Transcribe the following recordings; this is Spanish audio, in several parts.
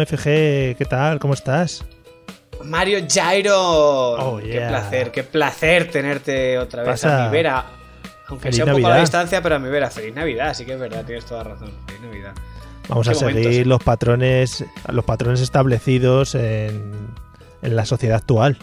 Hombre, Abraham FG, ¿qué tal? ¿Cómo estás? Mario Jairo. Oh, Qué placer, qué placer tenerte otra vez Pasa. a mi vera. Aunque Feliz sea un poco a la distancia, pero a mi vera. Feliz Navidad, sí que es verdad, tienes toda razón. Feliz Navidad. Vamos a seguir momentos. los patrones, los patrones establecidos en, en la sociedad actual.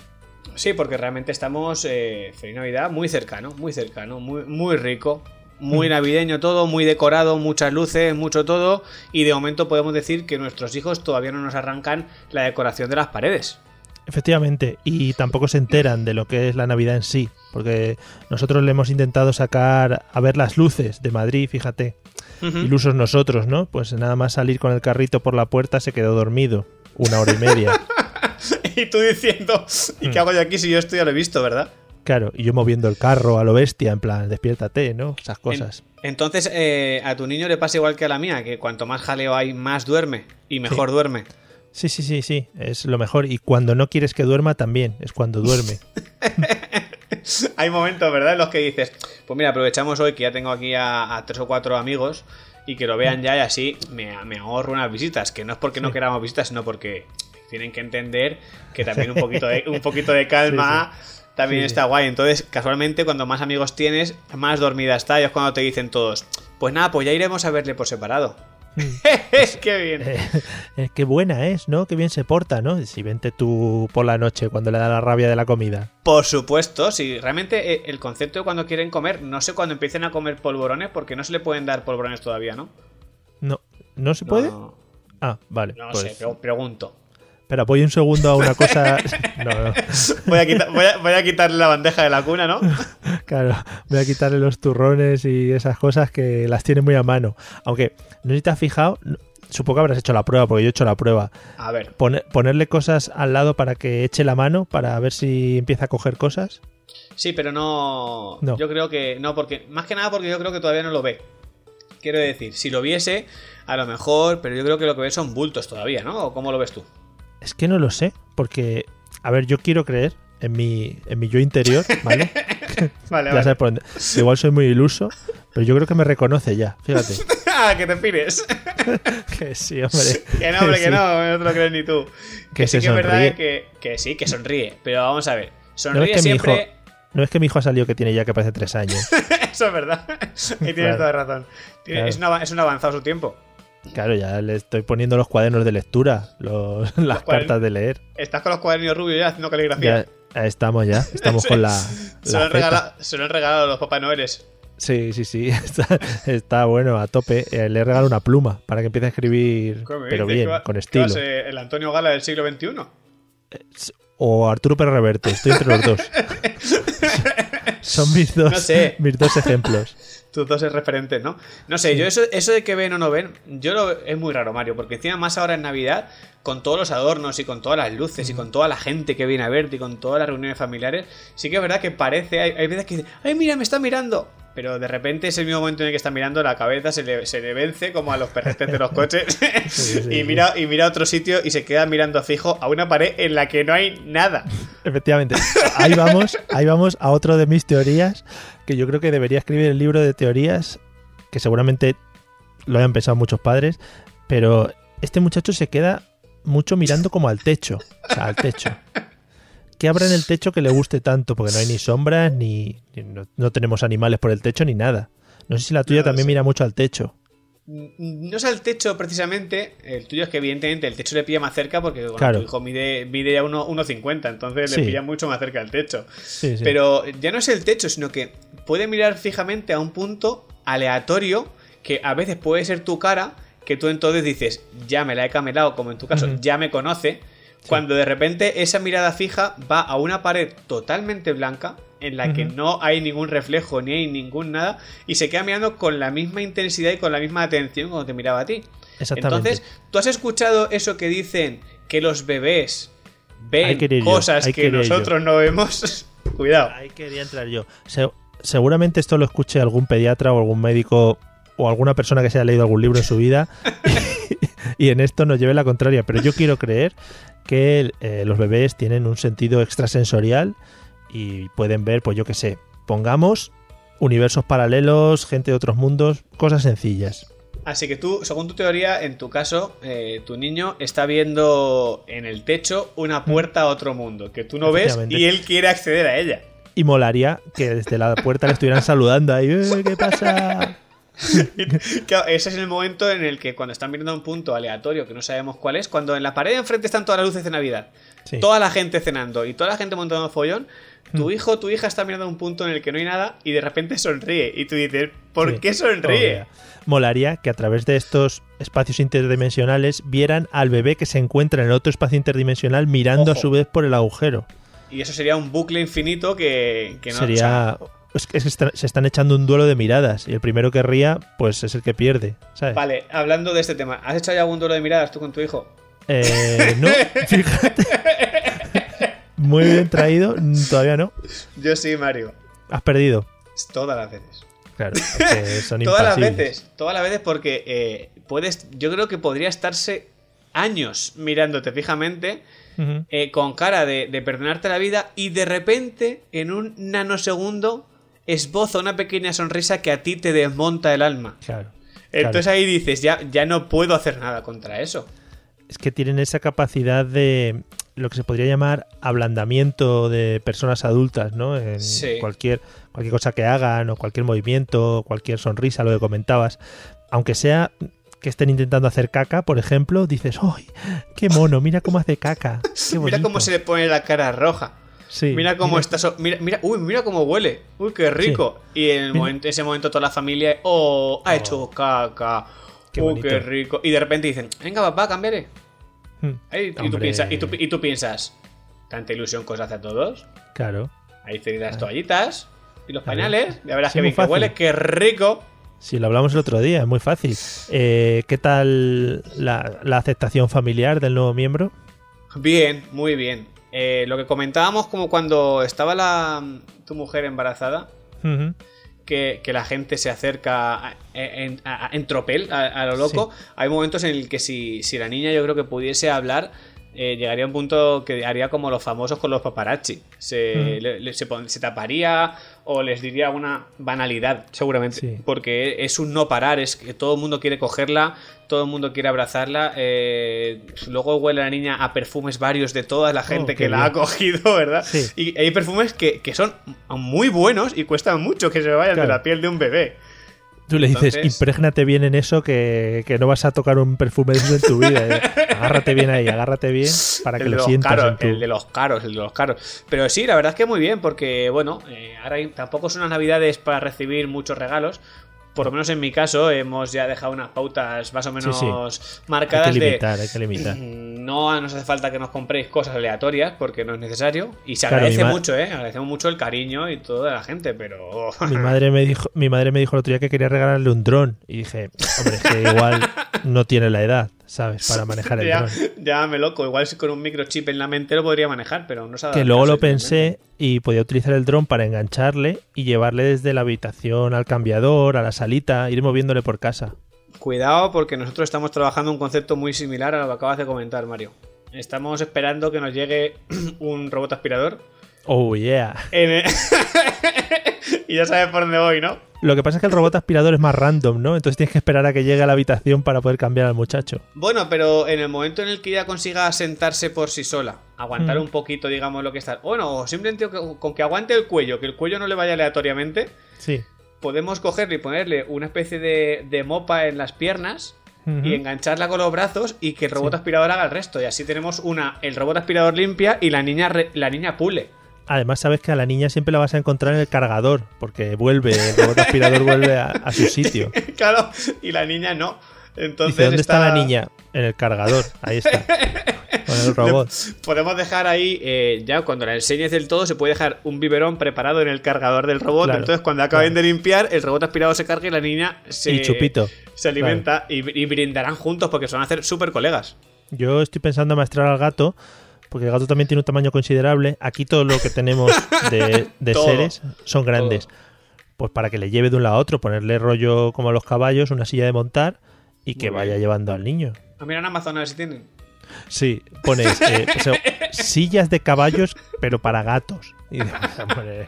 Sí, porque realmente estamos, eh, Feliz Navidad, muy cercano, muy cercano, muy, muy rico. Mm. Muy navideño todo, muy decorado, muchas luces, mucho todo. Y de momento podemos decir que nuestros hijos todavía no nos arrancan la decoración de las paredes. Efectivamente, y tampoco se enteran de lo que es la Navidad en sí, porque nosotros le hemos intentado sacar a ver las luces de Madrid, fíjate, Ujú. ilusos nosotros, ¿no? Pues nada más salir con el carrito por la puerta se quedó dormido, una hora y media. y tú diciendo, ¿y Mm. qué hago yo aquí si yo esto ya lo he visto, verdad? Claro, y yo moviendo el carro a lo bestia, en plan, despiértate, ¿no? Esas cosas. En- entonces, eh, a tu niño le pasa igual que a la mía, que cuanto más jaleo hay, más duerme y mejor duerme. Sí, sí, sí, sí, es lo mejor. Y cuando no quieres que duerma también, es cuando duerme. hay momentos, ¿verdad?, en los que dices, pues mira, aprovechamos hoy que ya tengo aquí a, a tres o cuatro amigos y que lo vean ya y así me, me ahorro unas visitas, que no es porque no queramos visitas, sino porque tienen que entender que también un poquito de, un poquito de calma también Sí, está guay. Entonces, casualmente, cuando más amigos tienes, más dormida está y es cuando te dicen todos, pues nada, pues ya iremos a verle por separado. ¡Qué bien! Eh, qué buena es, ¿no? Qué bien se porta, ¿no? Si vente tú por la noche cuando le da la rabia de la comida. Por supuesto, sí. Realmente eh, el concepto de cuando quieren comer, no sé cuando empiecen a comer polvorones, porque no se le pueden dar polvorones todavía, ¿no? No, ¿no se puede? No, Ah, vale. no pues, sé, pero pregunto. Espera, voy un segundo a una cosa. No, no. Voy a, quitar- voy, a, voy a quitarle la bandeja de la cuna, ¿no? Claro, voy a quitarle los turrones y esas cosas que las tiene muy a mano. Aunque, no sé si te has fijado, supongo que habrás hecho la prueba, porque yo he hecho la prueba. A ver. Pone- ponerle cosas al lado para que eche la mano, para ver si empieza a coger cosas. Sí, pero no, No. Yo creo que. No, porque. Más que nada porque yo creo que todavía no lo ve. Quiero decir, si lo viese, a lo mejor, pero yo creo que lo que ve son bultos todavía, ¿no? ¿O cómo lo ves tú? Es que no lo sé, porque, a ver, yo quiero creer en mi, en mi yo interior, ¿vale? Vale, ya sabes por dónde. Igual soy muy iluso, pero yo creo que me reconoce ya, fíjate. ¡Ah, que te pires! que sí, hombre. que no, hombre, que sí. no, no te lo crees ni tú. Que sí que es verdad que, que sí, que sonríe. Pero vamos a ver. No Sonríe es que mi hijo, siempre. no es que mi hijo ha salido que tiene ya que parece tres años. Eso es verdad. Y tienes Claro. toda razón. Tiene- Claro. es, un ava- es un avanzado su tiempo. Claro, ya le estoy poniendo los cuadernos de lectura, los- las cuadernos. cartas de leer. Estás con los cuadernillos rubios ya haciendo caligrafía. Ya estamos ya, estamos con la, se, lo han regalado, se lo han regalado los Papá Noeles. Sí, sí, sí, está, está bueno, a tope. Eh, le he regalado una pluma para que empiece a escribir, ¿Qué me pero bien, ¿Qué va- con estilo. ser el Antonio Gala del siglo XXI. O Arturo Pérez Reverte, estoy entre los dos. Son mis dos, No sé. mis dos ejemplos. Tus dos referentes, ¿no? No sé, yo eso, eso de que ven o no ven, yo lo, es muy raro, Mario, porque encima más ahora en Navidad, con todos los adornos y con todas las luces y con toda la gente que viene a verte y con todas las reuniones familiares, sí que es verdad que parece, hay, hay veces que dicen, ¡ay, mira, me está mirando! Pero de repente es el mismo momento en el que está mirando, la cabeza se le, se le vence como a los perretes de los coches sí, y, mira, y mira a otro sitio y se queda mirando fijo a una pared en la que no hay nada. Efectivamente. Ahí vamos, ahí vamos a otro de mis teorías, que yo creo que debería escribir el libro de teorías, que seguramente lo hayan pensado muchos padres, pero este muchacho se queda mucho mirando como al techo, o sea, al techo. ¿Qué habrá en el techo que le guste tanto? Porque no hay ni sombras, ni, ni- no, no tenemos animales por el techo, ni nada. No sé si la tuya No también mira mucho al techo. no es al techo precisamente, el tuyo es que evidentemente el techo le pilla más cerca porque bueno, Claro. tu hijo mide, mide ya uno- 1,50, entonces Sí. le pilla mucho más cerca el techo. Sí. Pero ya no es el techo, sino que puede mirar fijamente a un punto aleatorio que a veces puede ser tu cara, que tú entonces dices, ya me la he camelado, como en tu caso, ya me conoce, cuando de repente esa mirada fija va a una pared totalmente blanca, en la que no hay ningún reflejo ni hay ningún nada, y se queda mirando con la misma intensidad y con la misma atención cuando te miraba a ti. Exactamente. Entonces, ¿tú has escuchado eso que dicen que los bebés ven yo, cosas que yo. nosotros no vemos? Cuidado. Ahí quería entrar yo. Se- seguramente esto lo escuche algún pediatra o algún médico o alguna persona que se haya leído algún libro en su vida y en esto nos lleve la contraria. Pero yo quiero creer que eh, los bebés tienen un sentido extrasensorial y pueden ver, pues yo qué sé, pongamos universos paralelos, gente de otros mundos, cosas sencillas. Así que tú, según tu teoría, en tu caso, eh, tu niño está viendo en el techo una puerta a otro mundo que tú no ves y él quiere acceder a ella. Y molaría que desde la puerta le estuvieran saludando ahí, "Eh, ¿qué pasa? Claro, ese es el momento en el que cuando están mirando a un punto aleatorio que no sabemos cuál es, cuando en la pared de enfrente están todas las luces de Navidad, Sí. toda la gente cenando y toda la gente montando follón, Hmm. tu hijo o tu hija está mirando a un punto en el que no hay nada y de repente sonríe y tú dices, ¿por Sí. qué sonríe? Molaría que a través de estos espacios interdimensionales vieran al bebé que se encuentra en el otro espacio interdimensional mirando Ojo. a su vez por el agujero. Y eso sería un bucle infinito que, que no... o sea, Sería. Es que se están echando un duelo de miradas y el primero que ría, pues es el que pierde. ¿sabes? Vale, hablando de este tema, ¿has hecho ya algún duelo de miradas tú con tu hijo? Eh, no, fíjate. Muy bien traído, mm, todavía no. Yo sí, Mario. Has perdido. Todas las veces. Claro, son Todas las veces. Todas las veces porque eh, puedes... Yo creo que podría estarse años mirándote fijamente eh, con cara de, de perdonarte la vida y de repente, en un nanosegundo, esboza una pequeña sonrisa que a ti te desmonta el alma. Claro. Entonces claro. ahí dices, ya, ya no puedo hacer nada contra eso. es que tienen esa capacidad de lo que se podría llamar ablandamiento de personas adultas, ¿no? En Sí. cualquier, cualquier cosa que hagan, o cualquier movimiento, cualquier sonrisa, lo que comentabas. Aunque sea que estén intentando hacer caca, por ejemplo, dices, ¡ay! ¡Qué mono! Mira cómo hace caca. Qué Mira cómo bonito". se le pone la cara roja. Sí, mira cómo está. so- mira, mira, uy, mira cómo huele. Uy, qué rico. Y en el Mira. momento, ese momento toda la familia, oh, ha Oh. hecho caca. Qué uy, bonito. qué rico. Y de repente dicen, venga, papá, cambiaré. Mm, Ahí, y, tú piensas, y, tú, y tú piensas, tanta ilusión que os hace a todos. Claro. Ahí tenéis las toallitas y los pañales. Ya verás Sí, que bien que huele, qué rico. Sí, lo hablamos el otro día, es muy fácil. Eh, ¿Qué tal la, la aceptación familiar del nuevo miembro? Bien, muy bien. Eh, lo que comentábamos como cuando estaba la, tu mujer embarazada, que, que la gente se acerca en, tropel, a, a lo loco. Hay momentos en el que si, si la niña yo creo que pudiese hablar, eh, llegaría a un punto que haría como los famosos con los paparazzi. Se, Mm. le- le- se, taparía o les diría una banalidad, seguramente. Sí. Porque es un no parar, es que todo el mundo quiere cogerla, todo el mundo quiere abrazarla. eh, luego huele la niña a perfumes varios de toda la gente Oh, que qué la ha cogido, ¿verdad? Sí. Y hay perfumes que, que son muy buenos y cuestan mucho que se vayan Claro. de la piel de un bebé. Tú le dices, Entonces- imprégnate bien en eso, que, que no vas a tocar un perfume de eso en tu vida. eh. Agárrate bien ahí, agárrate bien para que lo sientas. caros, en tu- el de los caros, el de los caros. Pero sí, la verdad es que muy bien, porque bueno, eh, ahora tampoco son unas navidades para recibir muchos regalos. Por lo menos en mi caso, hemos ya dejado unas pautas más o menos sí. marcadas hay que de. limitar, hay que limitar. No nos hace falta que nos compréis cosas aleatorias porque no es necesario. Y se Claro, agradece mucho, ¿eh? Agradecemos mucho el cariño y todo de la gente, pero. Mi madre me dijo, mi madre me dijo el otro día que quería regalarle un dron. Y dije, hombre, es que igual no tiene la edad, ¿sabes? Para manejar el ya, dron. ya me loco. Igual si con un microchip en la mente lo podría manejar, pero no dado Que luego lo pensé y podía utilizar el dron para engancharle y llevarle desde la habitación al cambiador, a la salita, ir moviéndole por casa. Cuidado porque nosotros estamos trabajando un concepto muy similar a lo que acabas de comentar, Mario. Estamos esperando que nos llegue un robot aspirador. Oh, yeah. el- y ya sabes por dónde voy, ¿no? Lo que pasa es que el robot aspirador es más random, ¿no? Entonces tienes que esperar a que llegue a la habitación para poder cambiar al muchacho. Bueno, pero en el momento en el que ella consiga sentarse por sí sola, aguantar Mm. un poquito, digamos, lo que está. Bueno, o simplemente con que aguante el cuello, que el cuello no le vaya aleatoriamente, Sí. podemos cogerle y ponerle una especie de, de mopa en las piernas y engancharla con los brazos y que el robot aspirador haga el resto. Y así tenemos una, el robot aspirador limpia y la niña, re- la niña pule. Además, sabes que a la niña siempre la vas a encontrar en el cargador, porque vuelve, el robot aspirador vuelve a, a su sitio. claro, y la niña no. Entonces Dice, ¿dónde está... la niña? En el cargador, ahí está. Con el robot. Podemos dejar ahí, eh, ya cuando la enseñes del todo, se puede dejar un biberón preparado en el cargador del robot. Claro, Entonces, cuando acaben claro. de limpiar, el robot aspirado se carga y la niña se, Y chupito. se alimenta y, y brindarán juntos porque se van a hacer súper colegas. Yo estoy pensando en maestrar al gato, porque el gato también tiene un tamaño considerable. Aquí todo lo que tenemos de, de Todo. seres son grandes. Pues para que le lleve de un lado a otro, ponerle rollo como a los caballos, una silla de montar y que Muy vaya bien. llevando al niño. A mirar en Amazon a ver si tienen. Sí, pones eh, o sea, sillas de caballos, pero para gatos. Y dices, hombre,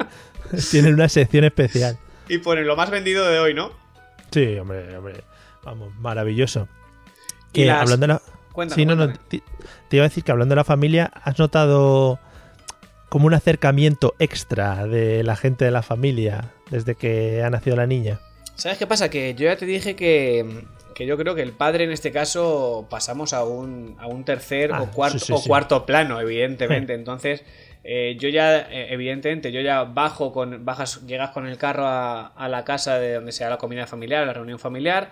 tienen una sección especial. Y ponen lo más vendido de hoy, ¿no? Sí, hombre, hombre. Vamos, maravilloso. Y Que las- hablando de la... Sí, no, no, te, te iba a decir que hablando de la familia, ¿has notado como un acercamiento extra de la gente de la familia desde que ha nacido la niña? ¿Sabes qué pasa? Que yo ya te dije que, que yo creo que el padre en este caso pasamos a un, a un tercer Ah, o, cuarto, sí, sí, o cuarto plano, evidentemente. Entonces, eh, yo ya, eh, evidentemente, yo ya bajo con, bajas, llegas con el carro a, a la casa de donde sea la comida familiar, la reunión familiar.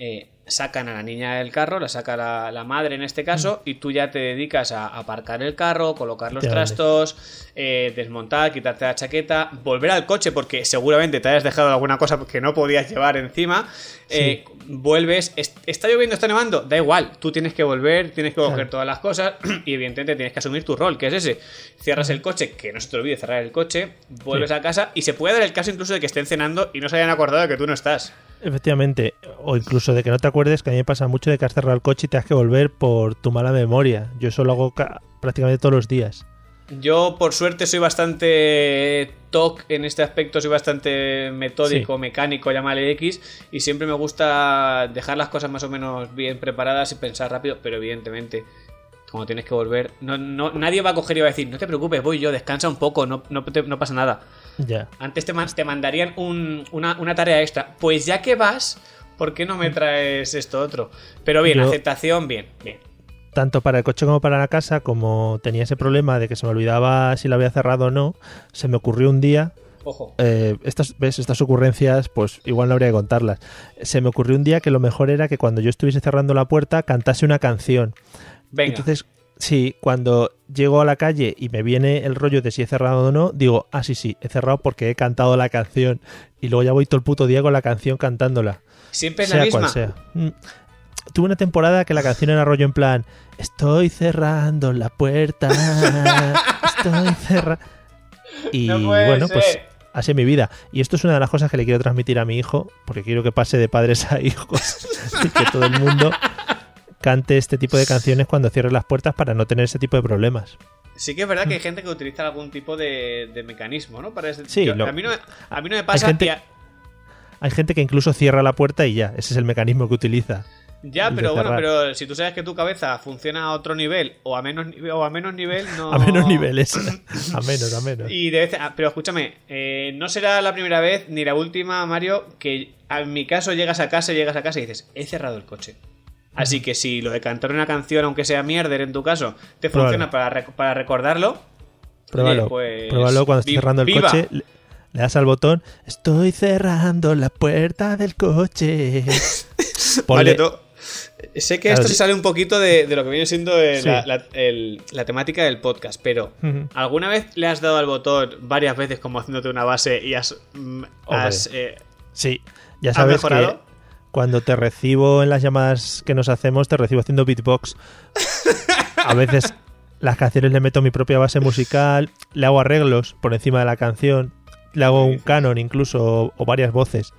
Eh, sacan a la niña del carro, la saca la, la madre en este caso, y tú ya te dedicas a aparcar el carro, colocar los trastos, eh, desmontar, quitarte la chaqueta, volver al coche porque seguramente te hayas dejado alguna cosa que no podías llevar encima. eh, vuelves, est- está lloviendo, está nevando, da igual, tú tienes que volver, tienes que coger todas las cosas y evidentemente tienes que asumir tu rol, que es ese. Cierras el coche, que no se te olvide cerrar el coche, vuelves Sí. a casa y se puede dar el caso incluso de que estén cenando y no se hayan acordado de que tú no estás. Efectivamente, o incluso de que no te acuerdes, que a mí me pasa mucho de que has cerrado el coche y te has que volver por tu mala memoria. Yo eso lo hago ca- prácticamente todos los días. Yo, por suerte, soy bastante TOC en este aspecto, soy bastante metódico, Sí. mecánico, llámale X, y siempre me gusta dejar las cosas más o menos bien preparadas y pensar rápido, pero evidentemente, como tienes que volver, no, no, nadie va a coger y va a decir, no te preocupes, voy yo, descansa un poco, no, no, te- no pasa nada. Antes te, te mandarían un- una, una tarea extra. Pues ya que vas, ¿por qué no me traes esto otro? Pero bien, Yo- aceptación, bien, bien. Tanto para el coche como para la casa, como tenía ese problema de que se me olvidaba si lo había cerrado o no, se me ocurrió un día Ojo. eh, estas, ¿ves? estas ocurrencias, pues igual no habría que contarlas. Se me ocurrió un día que lo mejor era que cuando yo estuviese cerrando la puerta cantase una canción. Venga. Entonces, sí, cuando llego a la calle y me viene el rollo de si he cerrado o no, digo, ah, sí, sí, he cerrado porque he cantado la canción. Y luego ya voy todo el puto día con la canción cantándola. Siempre es sea la misma. cual sea. Mm. Tuve una temporada que la canción era rollo en plan, estoy cerrando la puerta, estoy cerrando... Y No bueno, pues así es mi vida. Y esto es una de las cosas que le quiero transmitir a mi hijo, porque quiero que pase de padres a hijos y que todo el mundo cante este tipo de canciones cuando cierre las puertas para no tener ese tipo de problemas. Sí que es verdad que hay gente que utiliza algún tipo de, de mecanismo, ¿no? Para ese- Sí, yo- lo- a, mí no, me- a mí no me pasa. gente- y a- Hay gente que incluso cierra la puerta y ya, ese es el mecanismo que utiliza. ya, pero bueno, pero si tú sabes que tu cabeza funciona a otro nivel o a menos, o a menos nivel, no. A menos niveles. A menos, a menos. Y de vez- ah, pero escúchame, eh, no será la primera vez ni la última, Mario, que en mi caso llegas a casa, llegas a casa y dices, he cerrado el coche. Así que si lo de cantar una canción, aunque sea mierder en tu caso, te funciona para, rec- para recordarlo, Pruébalo. Oye, pues, Pruébalo cuando estés cerrando el viva. coche. Le, le das al botón. Estoy cerrando la puerta del coche. Ponle- Vale, tú- Sé que Claro, esto sí. se sale un poquito de, de lo que viene siendo eh, Sí. la, la- el- la temática del podcast, pero. ¿alguna vez le has dado al botón varias veces como haciéndote una base y has... mm, has, eh, Sí, ya ¿Has sabes que mejorado? Cuando te recibo en las llamadas que nos hacemos, te recibo haciendo beatbox. A veces las canciones le meto mi propia base musical, le hago arreglos por encima de la canción, le hago un canon incluso o, varias voces.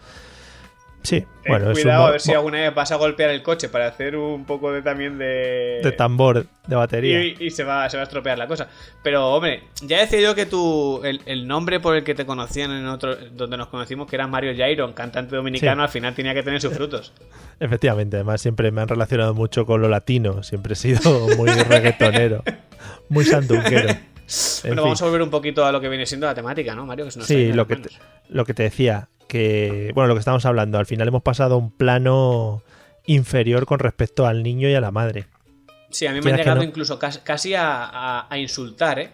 Sí, ten bueno, un cuidado a ver si alguna vez vas a golpear el coche para hacer un poco de también de... de tambor, de batería. y, y se, va, se va a estropear la cosa. Pero, hombre, ya decía yo que tu, el, el nombre por el que te conocían en otro, donde nos conocimos, que era Mario Jairon, cantante dominicano, Sí. al final tenía que tener sus frutos. Efectivamente, además siempre me han relacionado mucho con lo latino, siempre he sido muy reggaetonero, muy sandunguero. En bueno, fin. vamos a volver un poquito a lo que viene siendo la temática, ¿no, Mario? Que Sí, lo que, te, lo que te decía, que, bueno, lo que estamos hablando, al final hemos pasado a un plano inferior con respecto al niño y a la madre. Sí, a mí me han llegado incluso casi, a, insultar, ¿eh?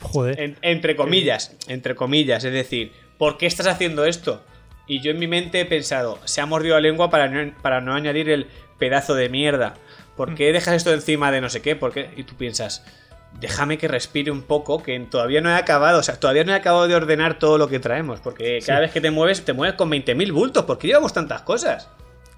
Joder. entre comillas, entre comillas, es decir, ¿por qué estás haciendo esto? Y yo en mi mente he pensado, se ha mordido la lengua para no, para no añadir el pedazo de mierda. ¿Por qué mm. dejas esto encima de no sé qué? ¿Por qué? Y tú piensas, déjame que respire un poco, que todavía no he acabado, o sea, todavía no he acabado de ordenar todo lo que traemos, porque cada vez que te mueves, te mueves con 20.000 bultos, ¿por qué llevamos tantas cosas?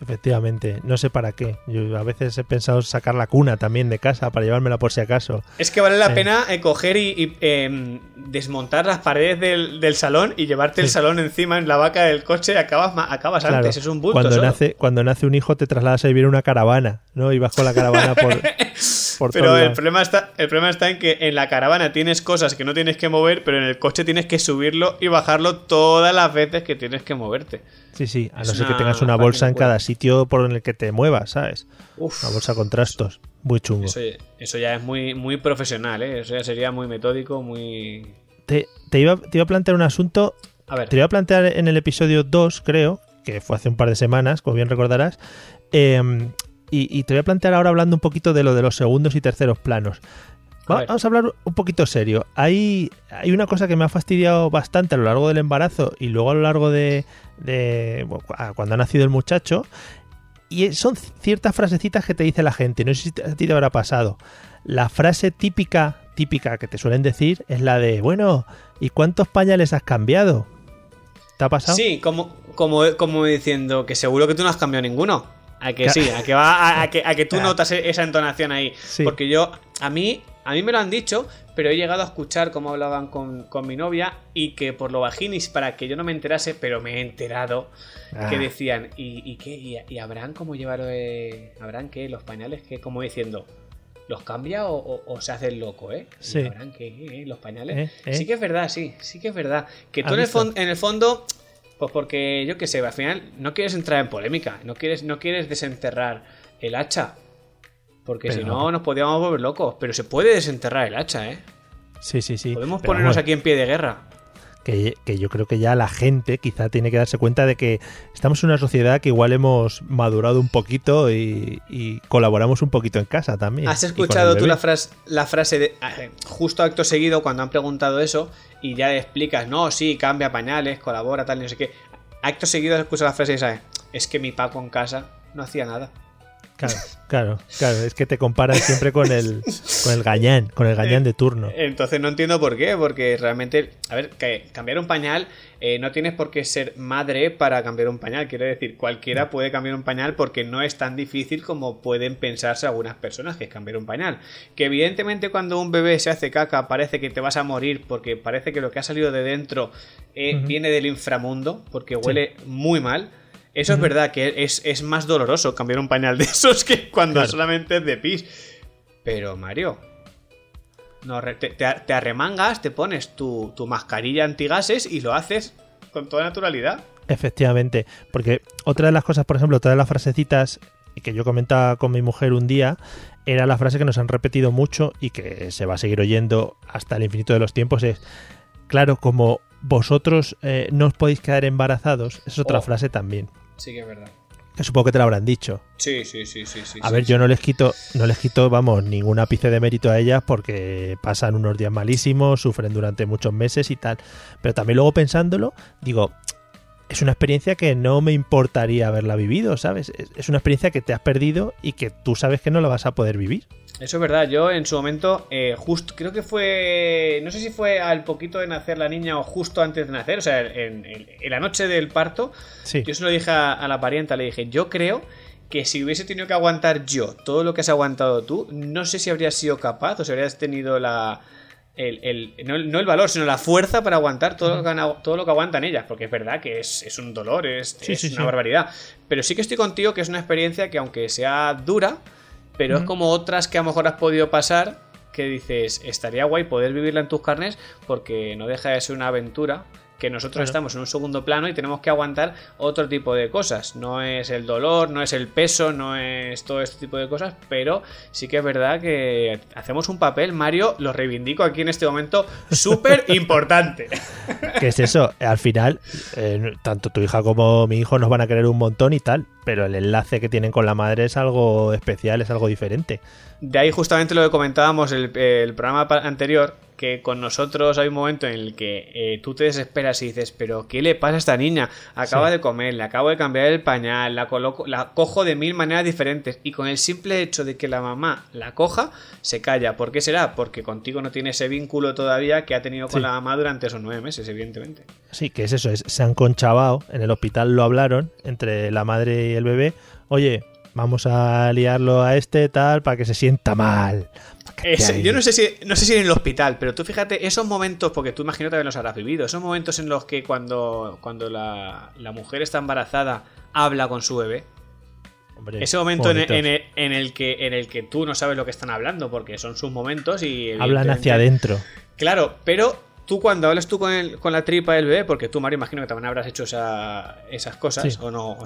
Efectivamente, no sé para qué. Yo a veces he pensado sacar la cuna también de casa para llevármela por si acaso. Es que vale la pena eh, coger y, em, desmontar las paredes del, salón y llevarte el salón encima en la vaca del coche y acabas, acabas antes. Es un bulto. Cuando nace, cuando nace un hijo te trasladas a vivir en una caravana, ¿no? Y vas con la caravana por, pero el problema, está, el problema está en que en la caravana tienes cosas que no tienes que mover, pero en el coche tienes que subirlo y bajarlo todas las veces que tienes que moverte. Sí, sí, a no ser que tengas una bolsa en cada sitio por el que te muevas, ¿sabes? Una bolsa con trastos. Muy chungo. Eso, ya es muy, muy profesional, ¿eh? Eso ya sería muy metódico, muy... Te, iba, te iba a plantear un asunto... A ver. Te iba a plantear en el episodio 2, creo, que fue hace un par de semanas, como bien recordarás. Eh, y, te voy a plantear ahora hablando un poquito de lo de los segundos y terceros planos. vamos a hablar un poquito serio. Hay, hay una cosa que me ha fastidiado bastante a lo largo del embarazo y luego a lo largo de, cuando ha nacido el muchacho. Y son ciertas frasecitas que te dice la gente. No sé si a ti te habrá pasado. La frase típica, típica que te suelen decir es la de, bueno, ¿y cuántos pañales has cambiado? ¿Te ha pasado? Sí, como, como, como diciendo que seguro que tú no has cambiado ninguno. A que sí, a que va, a, que, a que tú notas e-, esa entonación ahí. Porque yo, a mí, a mí me lo han dicho, pero he llegado a escuchar cómo hablaban con, mi novia y que por lo bajinis, para que yo no me enterase, pero me he enterado, que ah. decían, ¿y, y qué? ¿Y, habrán cómo llevar, eh, habrán qué? Los pañales, que como diciendo, ¿los cambia o, se hace el loco, eh? Sí. ¿Habrán qué? Eh, ¿Los pañales? Eh, sí que es verdad, sí, sí que es verdad. Que tú en el, en el fondo pues porque, yo qué sé, al final no quieres entrar en polémica, no quieres, no quieres desenterrar el hacha. Porque si no, nos podríamos volver locos. Pero se puede desenterrar el hacha, ¿eh? Sí, sí, sí. Podemos ponernos aquí en pie de guerra. Que, yo creo que ya la gente quizá tiene que darse cuenta de que estamos en una sociedad que igual hemos madurado un poquito y, colaboramos un poquito en casa también. ¿Has escuchado tú la frase, la frase de ah, eh, justo acto seguido cuando han preguntado eso? y ya explicas, no, sí, cambia pañales, colabora, tal, y no sé qué. Acto seguido escucha la frase y sabes, es que mi Paco en casa no hacía nada. Claro, claro, claro, es que te comparas siempre con el, con el gañán, con el gañán de turno. Entonces no entiendo por qué, porque realmente, a ver, que cambiar un pañal eh, no tienes por qué ser madre para cambiar un pañal. Quiero decir, cualquiera puede cambiar un pañal porque no es tan difícil como pueden pensarse algunas personas que es cambiar un pañal. Que evidentemente cuando un bebé se hace caca parece que te vas a morir porque parece que lo que ha salido de dentro eh, viene del inframundo porque huele muy mal eso es verdad que es, más doloroso cambiar un pañal de esos que cuando solamente es de pis. Pero, Mario, no, te, arremangas, te pones tu, mascarilla antigases y lo haces con toda naturalidad. Efectivamente, porque otra de las cosas, por ejemplo, todas las frasecitas que yo comentaba con mi mujer un día, era la frase que nos han repetido mucho y que se va a seguir oyendo hasta el infinito de los tiempos, es, claro, como vosotros eh, no os podéis quedar embarazados, es otra oh. frase también. Sí que es verdad. Que supongo que te la habrán dicho. Sí, sí, sí, sí. sí a ver, yo no les quito, no les quito, vamos, ningún ápice de mérito a ellas porque pasan unos días malísimos, sufren durante muchos meses y tal. Pero también luego pensándolo, digo, es una experiencia que no me importaría haberla vivido, ¿sabes? Es una experiencia que te has perdido y que tú sabes que no la vas a poder vivir. Eso es verdad, yo en su momento, eh, justo, creo que fue, no sé si fue al poquito de nacer la niña o justo antes de nacer, o sea, en, la noche del parto, yo se lo dije a, la parienta, le dije, yo creo que si hubiese tenido que aguantar yo todo lo que has aguantado tú, no sé si habrías sido capaz o si habrías tenido la... El, no, el valor, sino la fuerza para aguantar todo, lo, que, todo lo que aguantan ellas, porque es verdad que es, un dolor, es, es una barbaridad. Pero sí que estoy contigo que es una experiencia que aunque sea dura, pero es como otras que a lo mejor has podido pasar que dices, estaría guay poder vivirla en tus carnes porque no deja de ser una aventura que nosotros estamos en un segundo plano y tenemos que aguantar otro tipo de cosas. No es el dolor, no es el peso, no es todo este tipo de cosas, pero sí que es verdad que hacemos un papel, Mario, lo reivindico aquí en este momento, súper importante. ¿Qué es eso? Al final, eh, tanto tu hija como mi hijo nos van a querer un montón y tal, pero el enlace que tienen con la madre es algo especial, es algo diferente. De ahí justamente lo que comentábamos el, el programa anterior, que con nosotros hay un momento en el que eh, tú te desesperas y dices, pero ¿qué le pasa a esta niña? Acaba de comer, le acabo de cambiar el pañal, la, coloco, la cojo de mil maneras diferentes y con el simple hecho de que la mamá la coja, se calla. ¿Por qué será? Porque contigo no tiene ese vínculo todavía que ha tenido con la mamá durante esos nueve meses, evidentemente. Sí, que es eso, es, se han conchabado, en el hospital lo hablaron entre la madre y el bebé, oye, vamos a liarlo a este tal para que se sienta mal. Yo no sé si no sé si en el hospital, pero tú fíjate, esos momentos, porque tú imagínate que los habrás vivido, esos momentos en los que cuando, cuando la, mujer está embarazada habla con su bebé. ese momento en, el, que, en el que tú no sabes lo que están hablando, porque son sus momentos y... Hablan hacia adentro. Claro, pero tú cuando hablas tú con, el, con la tripa del bebé, porque tú, Mario, imagino que también habrás hecho esas cosas, o no.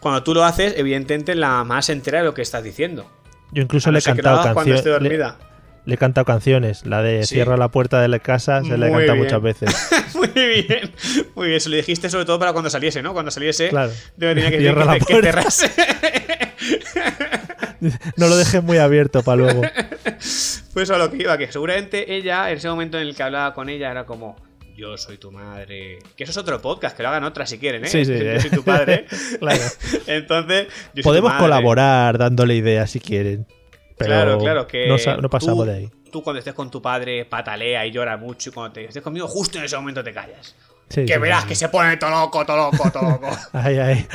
Cuando tú lo haces, evidentemente la más entera de lo que estás diciendo. Yo incluso le he cantado canciones. Le, he cantado canciones. La de Cierra la puerta de la casa se la he cantado muchas veces. muy bien. Muy bien. Se lo dijiste sobre todo para cuando saliese, ¿no? Cuando saliese. Claro. Tenía que, Cierra la puerta. no lo dejes muy abierto para luego. Pues a lo que iba, que seguramente ella, en ese momento en el que hablaba con ella, era como yo soy tu madre. Que eso es otro podcast, que lo hagan otras si quieren, ¿eh? Sí, sí. Yo soy tu padre. claro. Entonces, podemos colaborar dándole ideas si quieren. Pero claro, claro, que no, pasamos de ahí. Tú cuando estés con tu padre patalea y llora mucho y cuando te estés conmigo justo en ese momento te callas. que verás que se pone todo loco, todo loco, todo loco. ay, ay.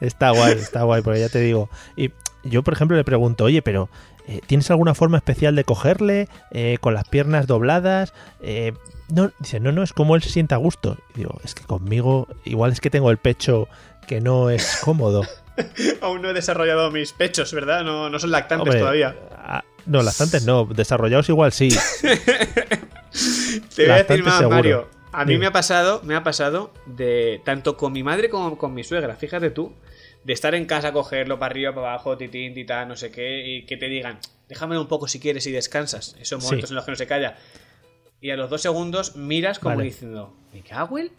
está guay, está guay, porque ya te digo. Y yo, por ejemplo, le pregunto, oye, pero eh, ¿tienes alguna forma especial de cogerle? Eh, ¿Con las piernas dobladas? Eh, no, dice, no, no, es como él se sienta a gusto. Y digo, es que conmigo, igual es que tengo el pecho que no es cómodo. Aún no he desarrollado mis pechos, ¿verdad? No, no son lactantes todavía. Ah, no, lactantes no, desarrollados igual sí. Te voy a decir más, Mario. A mí me ha pasado, me ha pasado de tanto con mi madre como con mi suegra, fíjate tú, de estar en casa, cogerlo para arriba, para abajo, titín, titán, no sé qué, y que te digan, déjamelo un poco si quieres y descansas. Esos momentos en los que no se calla y a los dos segundos miras como diciendo, ¿me cago en?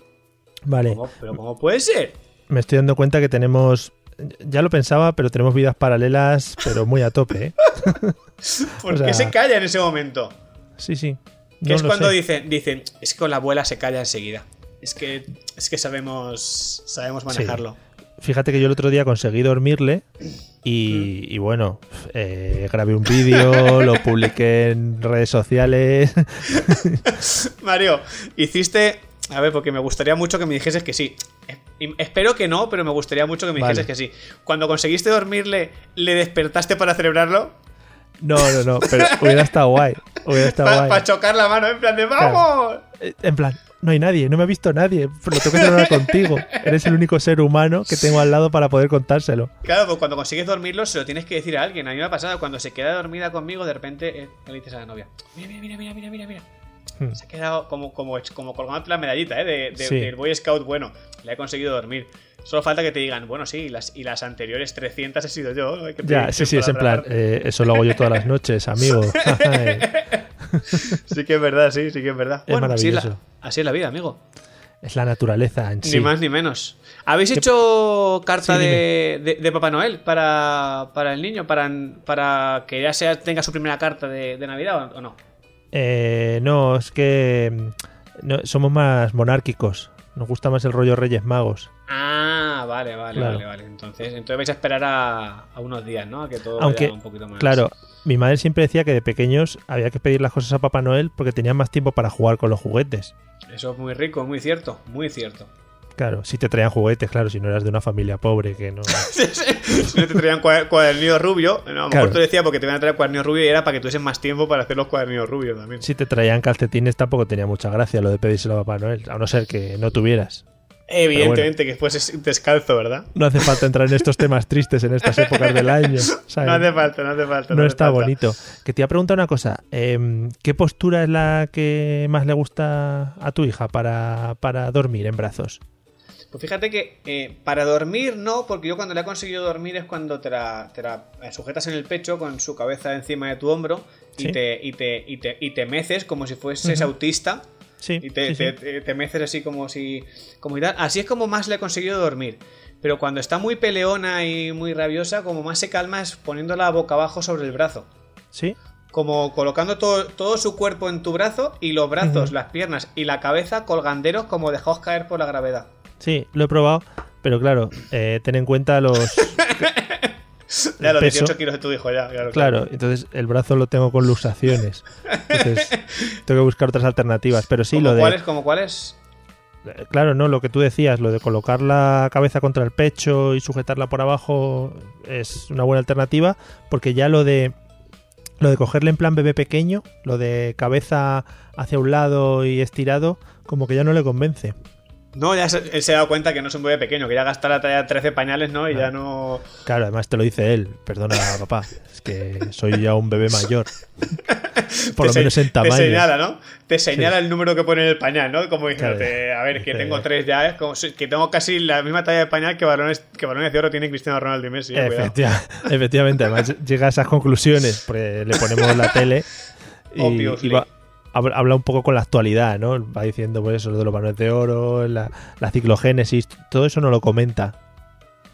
Vale. ¿Pero cómo puede ser? Me estoy dando cuenta que tenemos. Ya lo pensaba, pero tenemos vidas paralelas, pero muy a tope, ¿eh? ¿Por qué se calla en ese momento? Sí, sí. que es cuando dicen, dicen, es que con la abuela se calla enseguida. Es que, es que sabemos, sabemos manejarlo. Fíjate que yo el otro día conseguí dormirle y, bueno, eh, grabé un vídeo, lo publiqué en redes sociales. Mario, hiciste. A ver, porque me gustaría mucho que me dijeses que sí. Espero que no, pero me gustaría mucho que me dijeses que sí. Cuando conseguiste dormirle, ¿le despertaste para celebrarlo? No, no, no, pero hubiera estado guay. Hubiera estado guay. Para chocar la mano, en plan de ¡vamos! En plan, no hay nadie, no me ha visto nadie, lo tengo que celebrar contigo. Eres el único ser humano que tengo al lado para poder contárselo. Claro, pues cuando consigues dormirlo se lo tienes que decir a alguien. A mí me ha pasado, cuando se queda dormida conmigo, de repente eh, le dices a la novia, mira, mira, mira, mira, mira, mira. Hmm. Se ha quedado como, como, como colgando la medallita, ¿eh? De, Del Boy Scout bueno. Le he conseguido dormir. Solo falta que te digan, bueno, sí, y las, y las anteriores 300 he sido yo. ya, sí, sí, es en plan, eh, eso lo hago yo todas las noches, amigo. sí que es verdad, sí, sí que es verdad. Es bueno, así es, la, así es la vida, amigo. Es la naturaleza en sí. Ni más ni menos. ¿Habéis hecho carta de, de, Papá Noel para, para el niño? Para, para que ya sea, tenga su primera carta de, Navidad o no? Eh, no, es que mm, no, somos más monárquicos. Nos gusta más el rollo Reyes Magos. Ah, vale, vale, vale, vale. Entonces, entonces vais a esperar a, unos días, ¿no? A que todo Aunque, un poquito más. Claro, mi madre siempre decía que de pequeños había que pedir las cosas a Papá Noel porque tenían más tiempo para jugar con los juguetes. Eso es muy rico, muy cierto, muy cierto. Claro, si te traían juguetes, claro, si no eras de una familia pobre que no. si no te traían cuadernillo rubio, a lo mejor te decía porque te iban a traer cuadernillo rubio y era para que tuvieses más tiempo para hacer los cuadernillos rubios también. Si te traían calcetines tampoco tenía mucha gracia lo de pedírselo a Papá Noel, a no ser que no tuvieras. Evidentemente que fuese descalzo, ¿verdad? No hace falta entrar en estos temas tristes en estas épocas del año. ¿sabes? No hace falta, no hace falta. No, está falta. bonito. Que te iba a preguntar una cosa. em, ¿Qué postura es la que más le gusta a tu hija para, para dormir en brazos? Pues fíjate que eh, para dormir no, porque yo cuando le he conseguido dormir es cuando te la, te la, sujetas en el pecho con su cabeza encima de tu hombro y, Sí. te, y, te, y, te, y te meces como si fueses autista Sí, y te, sí, sí. te- meces así como si... Como y tal. Así es como más le he conseguido dormir. Pero cuando está muy peleona y muy rabiosa, como más se calma es poniéndola boca abajo sobre el brazo. ¿Sí? Como colocando todo, todo su cuerpo en tu brazo y los brazos, las piernas y la cabeza colganderos como dejados caer por la gravedad. Sí, lo he probado, pero claro, eh, ten en cuenta los... Ya los peso. 18 kilos de tu hijo, ya, claro. Claro, entonces el brazo lo tengo con luxaciones. Entonces tengo que buscar otras alternativas. Pero sí, ¿Como lo de... cuáles? ¿Como cuáles? Eh, Claro, no, lo que tú decías, lo de colocar la cabeza contra el pecho y sujetarla por abajo es una buena alternativa, porque ya lo de lo de cogerle en plan bebé pequeño, lo de cabeza hacia un lado y estirado, como que ya no le convence. No, ya se, él se ha dado cuenta que no es un bebé pequeño, que ya gasta la talla 13 pañales, ¿no? Y ya no. Claro, además te lo dice él, perdona papá, es que soy ya un bebé mayor. Por lo menos en tamaño. Te señala, ¿no? Te señala el número que pone en el pañal, ¿no? Como diciéndote, Claro. a ver, que tengo tres ya, ¿eh? Como que tengo casi la misma talla de pañal que balones, que balones de oro tiene Cristiano Ronaldo y Messi. eh. Efectiva- efectivamente, además llega a esas conclusiones, porque le ponemos la tele y, y va- habla un poco con la actualidad, ¿no? Va diciendo pues eso de los balones de oro, la, la ciclogénesis, todo eso no lo comenta.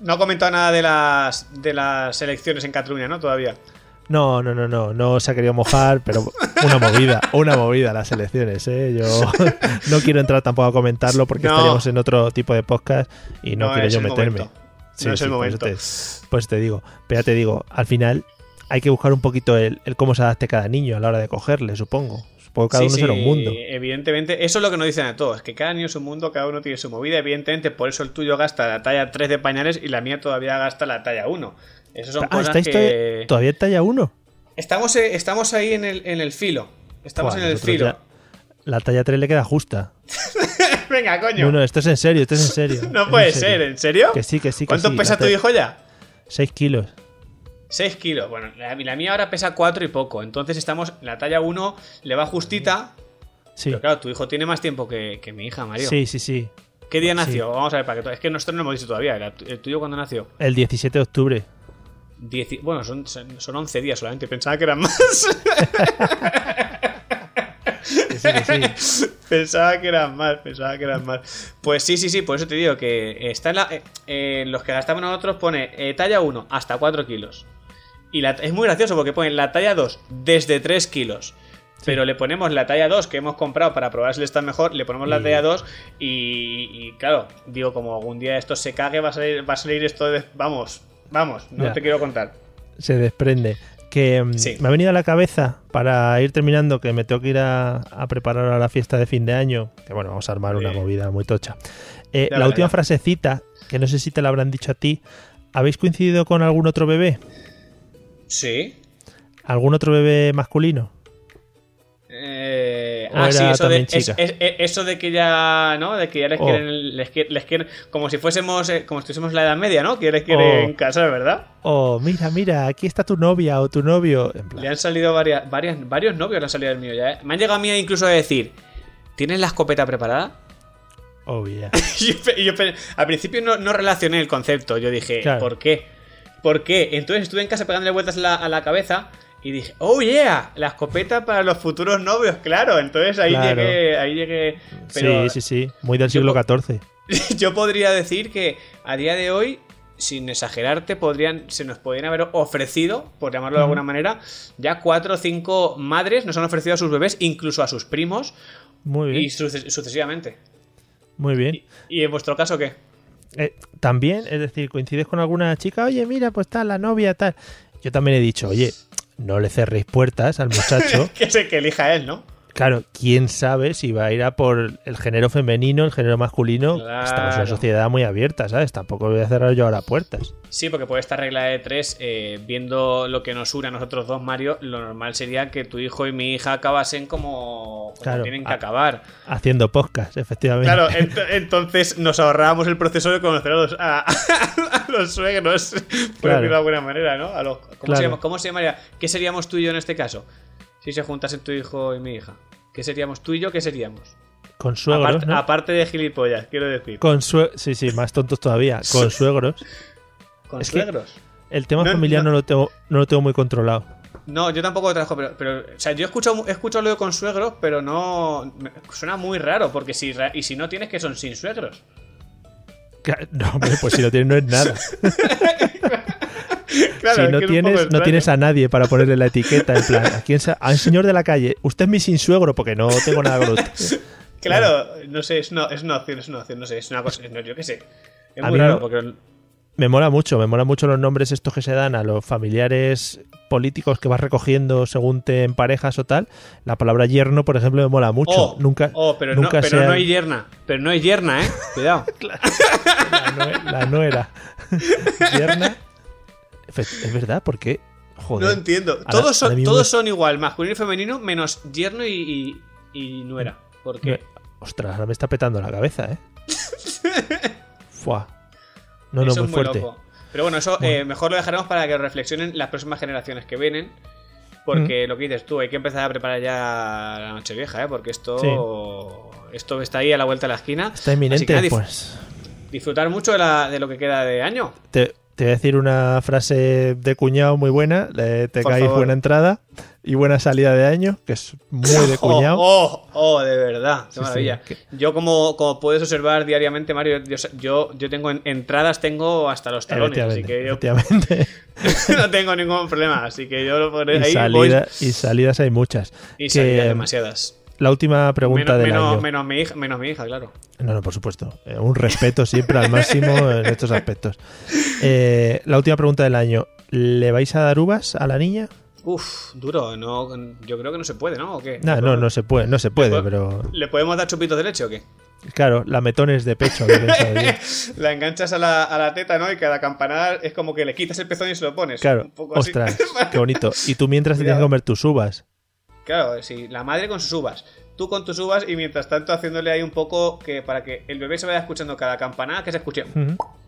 No ha comentado nada de las, de las elecciones en Cataluña, ¿no? Todavía. No, no, no, no, no se ha querido mojar, pero una movida, una movida las elecciones, ¿eh? Yo no quiero entrar tampoco a comentarlo porque No. estaríamos en otro tipo de podcast y no, No quiero yo meterme. momento. No es el momento. te- pues te digo, pero ya te digo, al final hay que buscar un poquito el, el cómo se adapte cada niño a la hora de cogerle, supongo. Cada Sí, uno sí, un mundo. Evidentemente, eso es lo que nos dicen a todos, que cada niño es un mundo, cada uno tiene su movida. Evidentemente, por eso el tuyo gasta la talla 3 de pañales y la mía todavía gasta la talla 1. Eso son ah, cosas ¿estáis que... todavía, en talla 1? Estamos, estamos ahí en el, en el filo. Estamos en el filo. ya- La talla 3 le queda justa. Venga, coño. No, no, esto es en serio, esto es en serio. No puede en serio. ser, ¿en serio? Que sí, que sí, que ¿Cuánto sí, pesa tu hijo ya? 6 kilos. 6 kilos. Bueno, la, la mía ahora pesa 4 y poco. Entonces estamos. La talla 1 le va justita. Sí, Pero claro, tu hijo tiene más tiempo que, que mi hija, Mario. sí, sí, sí. ¿Qué día nació? Vamos a ver, para que Es que nosotros no hemos dicho todavía. ¿El, tuyo cuándo nació? El 17 de octubre. Dieci- Bueno, son, son son 11 días solamente. Pensaba que eran más. Que sí, que sí. pensaba que eran más, pensaba que eran más. Pues sí, sí, sí, por eso te digo que está en la, eh, eh, los que gastamos nosotros pone eh, talla 1 hasta 4 kilos. Y la- es muy gracioso porque pone la talla 2 desde 3 kilos. Pero le ponemos la talla 2 que hemos comprado para probar si le está mejor, le ponemos la Y- talla 2 y, y, claro, digo, como algún día esto se cague, va a salir, va a salir esto de... Vamos, vamos, no Ya. te quiero contar. Se desprende. Que mm, Sí. me ha venido a la cabeza para ir terminando que me tengo que ir a, a preparar a la fiesta de fin de año. Que bueno, vamos a armar una movida muy tocha. Eh, la verás, última frasecita, que no sé si te la habrán dicho a ti. ¿Habéis coincidido con algún otro bebé? Sí. ¿Algún otro bebé masculino? Eh, ¿O ah, sí, eso de, es- eso de que ya, ¿no? De que ya les Oh. quieren, les, quieren- les quieren, como si fuésemos, eh, como si estuviésemos la Edad Media, ¿no? Que les quieren Oh. casar, ¿verdad? Oh, mira, mira, aquí está tu novia o tu novio. En plan, Le han salido varias, varias, varios novios le han salido al mío ya, ¿eh? Me han llegado a mí incluso a decir, ¿tienes la escopeta preparada? oh, yeah. Al principio no, no relacioné el concepto, yo dije, Claro. ¿por qué? ¿Por qué? Entonces estuve en casa pegándole vueltas a la, a la cabeza y dije, oh yeah, la escopeta para los futuros novios, claro. Entonces ahí Claro. llegué, ahí llegué. Pero Sí, sí, sí. Muy del siglo XIV. yo podría decir que a día de hoy, sin exagerarte, podrían, se nos podrían haber ofrecido, por llamarlo de alguna manera, ya cuatro o cinco madres nos han ofrecido a sus bebés, incluso a sus primos, Muy bien. y suce- sucesivamente. Muy bien. ¿Y en vuestro caso qué? Eh, también, es decir, coincides con alguna chica, oye, mira, pues tal, la novia, tal. Yo también he dicho, oye, no le cerréis puertas al muchacho. que sé que elija él, ¿no? Claro, quién sabe si va a ir a por el género femenino, el género masculino. Claro. Estamos en una sociedad muy abierta, ¿sabes? Tampoco voy a cerrar yo ahora puertas. Sí, porque por esta regla de tres, eh, viendo lo que nos une a nosotros dos, Mario, lo normal sería que tu hijo y mi hija acabasen como, como Claro. tienen que acabar. Haciendo podcast, efectivamente. Claro, ent- entonces nos ahorrábamos el proceso de conocer a los, a- a los suegros, por Claro. decirlo de alguna manera, ¿no? A los, ¿cómo, Claro. se llama- ¿Cómo se llamaría? ¿Qué seríamos tú y yo en este caso? Si se juntasen tu hijo y mi hija. ¿Qué seríamos tú y yo? ¿Qué seríamos? Con suegros, Aparte, ¿no? aparte de gilipollas, quiero decir. Con Sí, sí, más tontos todavía. Con suegros. ¿Con es suegros? El tema No, familiar no. no. lo tengo, no lo tengo muy controlado. No, yo tampoco lo trabajo, pero, pero. O sea, yo he escuchado lo de con suegros, pero no. Suena muy raro, porque si. Y si no tienes que son sin suegros. No, hombre, pues si no tienes no es nada. Claro, si no tienes, no tienes a nadie para ponerle la etiqueta, en plan, ¿a quién se- a un señor de la calle, usted es mi sin suegro porque no tengo nada con usted. Claro, no sé, es una, es una opción, es una opción, no sé, es una cosa. no, yo qué sé. Es A muy raro, no- porque. Me mola mucho, me mola mucho los nombres estos que se dan a los familiares políticos que vas recogiendo según te emparejas o tal. La palabra yerno, por ejemplo, me mola mucho. Oh, nunca, oh, pero, nunca no, pero sea- no hay yerna. Pero no hay yerna, ¿eh? Cuidado. la, nue- la nuera. Yerna. Es verdad, ¿por qué? Joder. No entiendo. Todos son, mismo todos son igual, masculino y femenino, menos yerno y, y, y nuera. ¿Por qué? Ostras, ahora me está petando la cabeza, ¿eh? Fua. No, no, Eso muy es muy fuerte. loco. Pero bueno, eso eh, mejor lo dejaremos para que reflexionen las próximas generaciones que vienen. Mm. Porque lo que dices tú, hay que empezar a preparar ya la noche vieja, ¿eh? Porque esto, esto está ahí a la vuelta de la esquina. Está Así que inminente, pues. Disfrutar mucho de, la- de lo que queda de año. Te, te voy a decir una frase de cuñado muy buena. le- te Por caes favor. buena entrada y buena salida de año, que es muy de cuñado. Oh, oh, oh, de verdad, qué Sí, maravilla. sí, Yo, como, como puedes observar diariamente, Mario, yo, yo, yo tengo en- entradas, tengo hasta los talones, así que yo efectivamente. no tengo ningún problema. Así que yo lo pondré ahí voy- salida- y salidas hay muchas. y Que, salidas demasiadas. La última pregunta Menos, del menos, año. menos mi hija, menos mi hija, claro. No, no, por supuesto. Eh, Un respeto siempre al máximo en estos aspectos. Eh, la última pregunta del año. ¿Le vais a dar uvas a la niña? Uf, duro, no, yo creo que no se puede, ¿no? ¿O qué? No, no, no se puede, no se puede, pero ¿Le podemos dar chupitos de leche o qué? claro, lametones de pecho. La enganchas a la, a la teta, ¿no? Y cada campanada es como que le quitas el pezón y se lo pones. Claro, Un poco así. ostras, qué bonito. Y tú mientras tienes que comer tus uvas. Claro, sí, la madre con sus uvas. Tú con tus uvas y mientras tanto haciéndole ahí un poco que para que el bebé se vaya escuchando cada campanada que se escuche.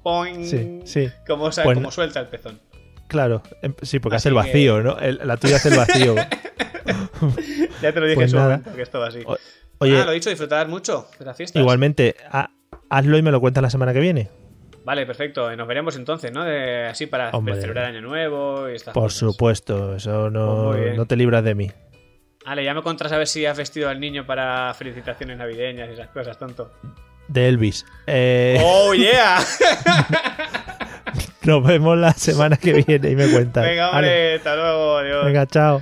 Poing, Sí, sí. Como, Pues como no- suelta el pezón. Claro, em- sí, porque Así hace el que- vacío, ¿no? El- la tuya hace el vacío. Ya te lo dije Pues en su momento, que esto va así. O- Oye, ah, lo he dicho, disfrutar mucho de las fiestas. igualmente, ha- hazlo y me lo cuentas la semana que viene. Vale, perfecto. Nos veremos entonces, ¿no? De- así para Hombre. celebrar Año Nuevo y estas Por cosas. supuesto, eso no, Pues no te libras de mí. Vale, ya me contarás a ver si has vestido al niño para felicitaciones navideñas y esas cosas, tonto. De Elvis. Eh, ¡Oh, yeah! Nos vemos la semana que viene y me cuentas. Venga, Vale. hombre, hasta luego, adiós. Venga, chao.